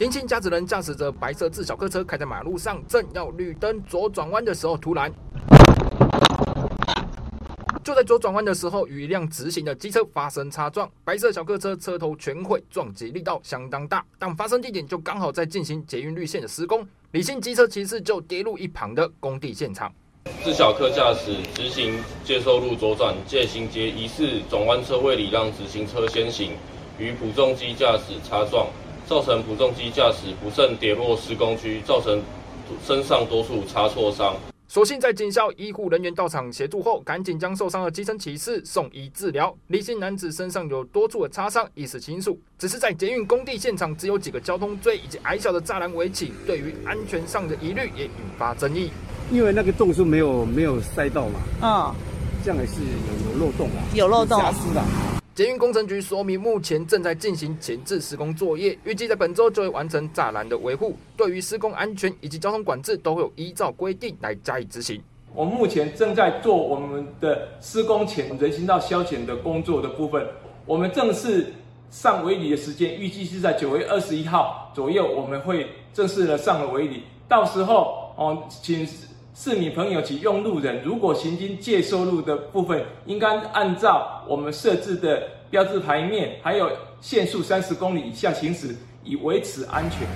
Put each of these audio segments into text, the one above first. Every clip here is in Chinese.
年轻驾驶人驾驶着白色自小客车开在马路上，正要绿灯左转弯的时候，突然就在左转弯的时候，与一辆直行的机车发生擦撞，白色小客车车头全毁，撞击力道相当大。但发生地点就刚好在进行捷运绿线的施工，李姓机车骑士就跌入一旁的工地现场。自小客驾驶直行接收路左转借行街，疑似转弯车位礼让直行车先行，与普重机驾驶擦撞。造成普重机驾驶不慎跌落施工区，造成身上多处擦挫伤。所幸在警校医护人员到场协助后，赶紧将受伤的机身骑士送医治疗。李姓男子身上有多处的擦伤，意识清楚。只是在捷运工地现场，只有几个交通锥以及矮小的栅栏围起，对于安全上的疑虑也引发争议。因为那个洞是没有没有塞到嘛，嗯，这样也是有有漏洞啊，有漏洞，瑕疵的。捷运工程局说明，目前正在进行前置施工作业，预计在本周就会完成栅栏的维护。对于施工安全以及交通管制，都会有依照规定来加以执行。我们目前正在做我们的施工前人行道消减的工作的部分。我们正式上围里的时间，预计是在九月二十一号左右，我们会正式的上了围里。到时候哦，请。市民朋友及用路人，如果行经借收路的部分，应该按照我们设置的标志牌面，还有限速三十公里以下行驶，以维持安全。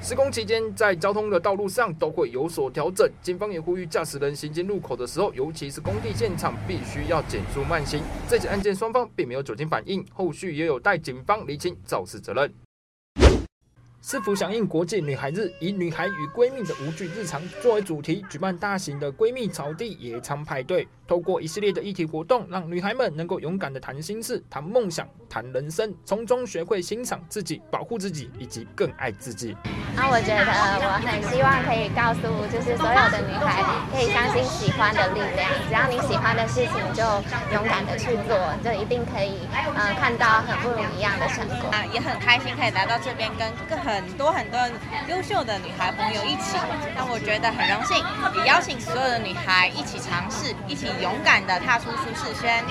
施工期间，在交通的道路上都会有所调整。警方也呼吁驾驶人行经路口的时候，尤其是工地现场，必须要减速慢行。这起案件双方并没有酒精反应，后续也有待警方厘清肇事责任。是否响应国际女孩日，以女孩与闺蜜的无惧日常作为主题，举办大型的闺蜜草地野餐派对。透过一系列的议题活动，让女孩们能够勇敢的谈心事、谈梦想、谈人生，从中学会欣赏自己、保护自己以及更爱自己。那我觉得我很希望可以告诉，就是所有的女孩，可以相信喜欢的力量。只要你喜欢的事情，就勇敢的去做，就一定可以，嗯，看到很不一样的成果。啊，也很开心可以来到这边，跟跟很多很多优秀的女孩朋友一起。让我觉得很荣幸，也邀请所有的女孩一起尝试，一起。勇敢的踏出舒适圈，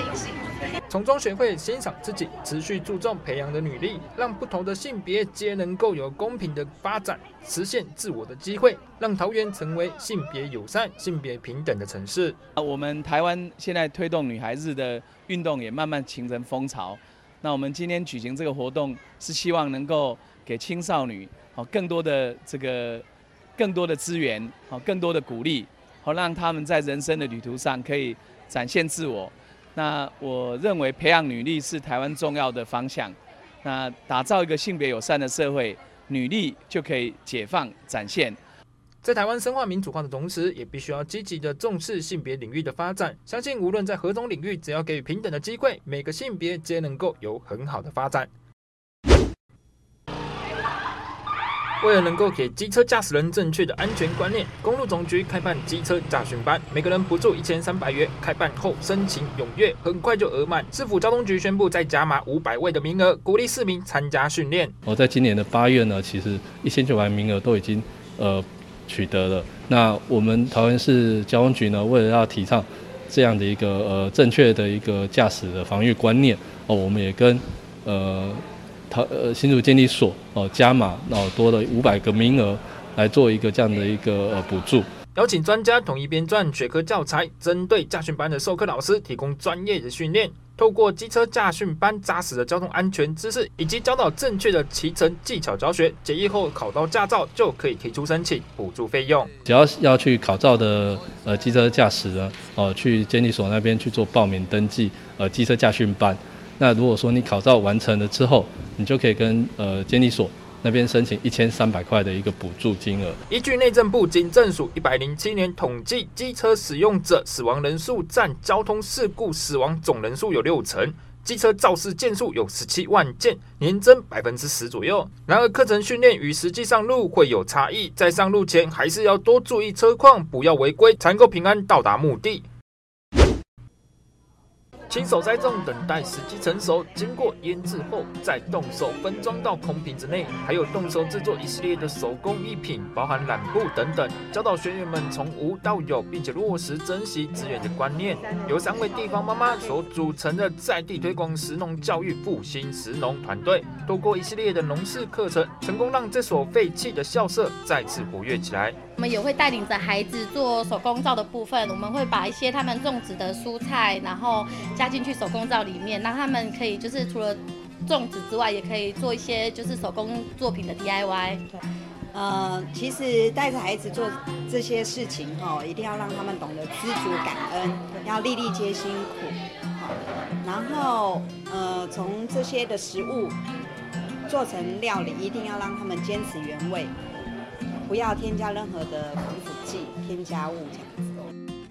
从中学会欣赏自己，持续注重培养的女力，让不同的性别皆能够有公平的发展，实现自我的机会，让桃园成为性别友善、性别平等的城市。啊，我们台湾现在推动女孩子的运动也慢慢形成风潮。那我们今天举行这个活动，是希望能够给青少年好更多的这个更多的资源，好更多的鼓励。好，让他们在人生的旅途上可以展现自我。那我认为培养女力是台湾重要的方向。那打造一个性别友善的社会，女力就可以解放展现。在台湾深化民主化的同时，也必须要积极的重视性别领域的发展。相信无论在何种领域，只要给予平等的机会，每个性别皆能够有很好的发展。为了能够给机车驾驶人正确的安全观念，公路总局开办机车驾训班，每个人补助一千三百元。开办后申请踊跃，很快就额满。市府交通局宣布再加码五百位的名额，鼓励市民参加训练。我在今年的八月呢，其实一千九百名额都已经呃取得了。那我们桃园市交通局呢，为了要提倡这样的一个呃正确的一个驾驶的防御观念哦，我们也跟呃。桃呃新竹监理所哦加码哦多了五百个名额来做一个这样的一个呃补助，邀请专家统一编撰学科教材，针对驾训班的授课老师提供专业的训练，透过机车驾训班扎实的交通安全知识以及教导正确的骑乘技巧教学，结业后考到驾照就可以提出申请补助费用。只要要去考照的呃机车驾驶呢哦去监理所那边去做报名登记呃机车驾训班。那如果说你考照完成了之后，你就可以跟呃监理所那边申请一千三百块的一个补助金额。依据内政部警政署一百零七年统计，机车使用者死亡人数占交通事故死亡总人数有六成，机车肇事件数有十七万件，年增百分之十左右。然而课程训练与实际上路会有差异，在上路前还是要多注意车况，不要违规，才能够平安到达目的。亲手栽种，等待时机成熟，经过腌制后再动手分装到空瓶子内，还有动手制作一系列的手工艺品，包含染布等等，教导学员们从无到有，并且落实珍惜资源的观念。由三位地方妈妈所组成的在地推广食农教育复兴食农团队，透过一系列的农事课程，成功让这所废弃的校舍再次活跃起来。我们也会带领着孩子做手工皂的部分，我们会把一些他们种植的蔬菜，然后加进去手工皂里面，让他们可以就是除了种植之外，也可以做一些就是手工作品的 DIY。对，呃，其实带着孩子做这些事情哈，一定要让他们懂得知足感恩，要粒粒皆辛苦。好，然后呃，从这些的食物做成料理，一定要让他们坚持原味。不要添加任何的防腐剂、添加物，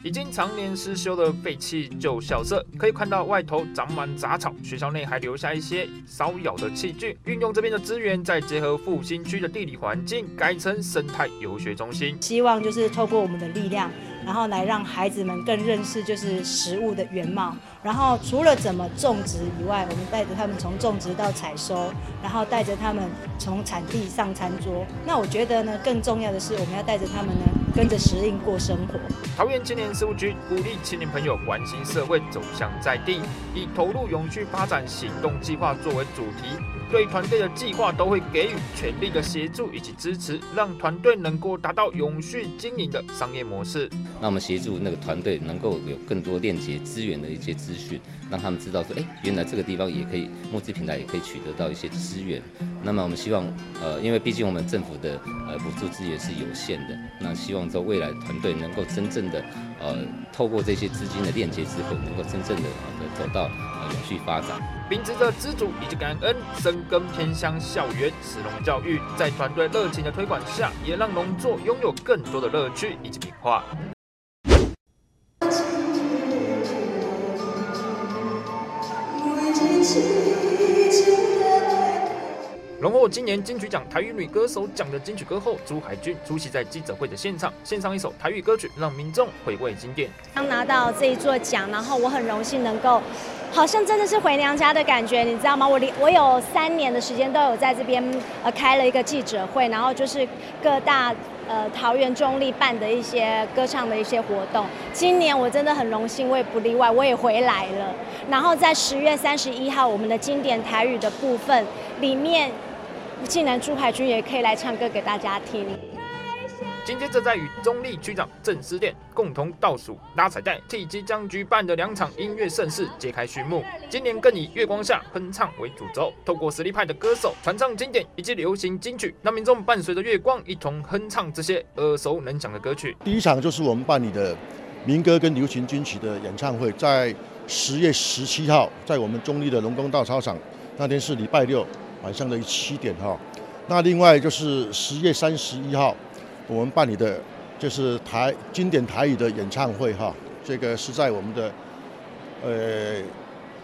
已经常年失修的废弃旧校舍，可以看到外头长满杂草，学校内还留下一些烧窑的器具。运用这边的资源，再结合复兴区的地理环境，改成生态游学中心。希望就是透过我们的力量。然后来让孩子们更认识就是食物的原貌。然后除了怎么种植以外，我们带着他们从种植到采收，然后带着他们从产地上餐桌。那我觉得呢，更重要的是我们要带着他们呢，跟着时令过生活。桃园青年事务局鼓励青年朋友关心社会，走向在地，以投入永续发展行动计划作为主题。对团队的计划都会给予全力的协助以及支持，让团队能够达到永续经营的商业模式。那我们协助那个团队能够有更多链接资源的一些资讯，让他们知道说，哎，原来这个地方也可以募资平台也可以取得到一些资源。那么我们希望，呃，因为毕竟我们政府的呃补助资源是有限的，那希望在未来团队能够真正的，呃，透过这些资金的链接之后，能够真正的走到呃永续发展。秉持着知足以及感恩，深耕偏乡校园，石龙教育在团队热情的推广下，也让农作拥有更多的乐趣以及变化。荣获今年金曲奖台语女歌手奖的金曲歌后朱海军出席在记者会的现场，献上一首台语歌曲，让民众回味经典。刚拿到这一座奖，然后我很荣幸能够，好像真的是回娘家的感觉，你知道吗？我离我有三年的时间都有在这边呃开了一个记者会，然后就是各大呃桃园中立办的一些歌唱的一些活动。今年我真的很荣幸，我也不例外，我也回来了。然后在十月三十一号，我们的经典台语的部分里面。竟然朱海军也可以来唱歌给大家听。紧接着，在与中立区长郑思店共同倒数拉彩带，替即将举办的两场音乐盛事揭开序幕。今年更以《月光下哼唱》为主轴，透过实力派的歌手传唱经典以及流行金曲，让民众伴随着月光一同哼唱这些耳熟能详的歌曲。第一场就是我们办理的民歌跟流行金曲的演唱会，在十月十七号，在我们中立的龙宫大操场，那天是礼拜六。晚上的七点哈，那另外就是十月三十一号，我们办理的就是台经典台语的演唱会哈，这个是在我们的呃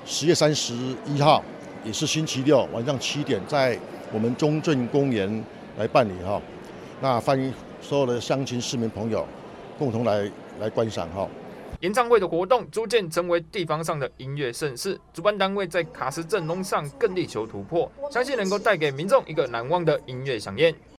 十月三十一号，也是星期六晚上七点，在我们中正公园来办理哈，那欢迎所有的乡亲市民朋友共同来来观赏哈。演唱会的活动逐渐成为地方上的音乐盛事，主办单位在卡斯阵容上更力求突破，相信能够带给民众一个难忘的音乐飨宴。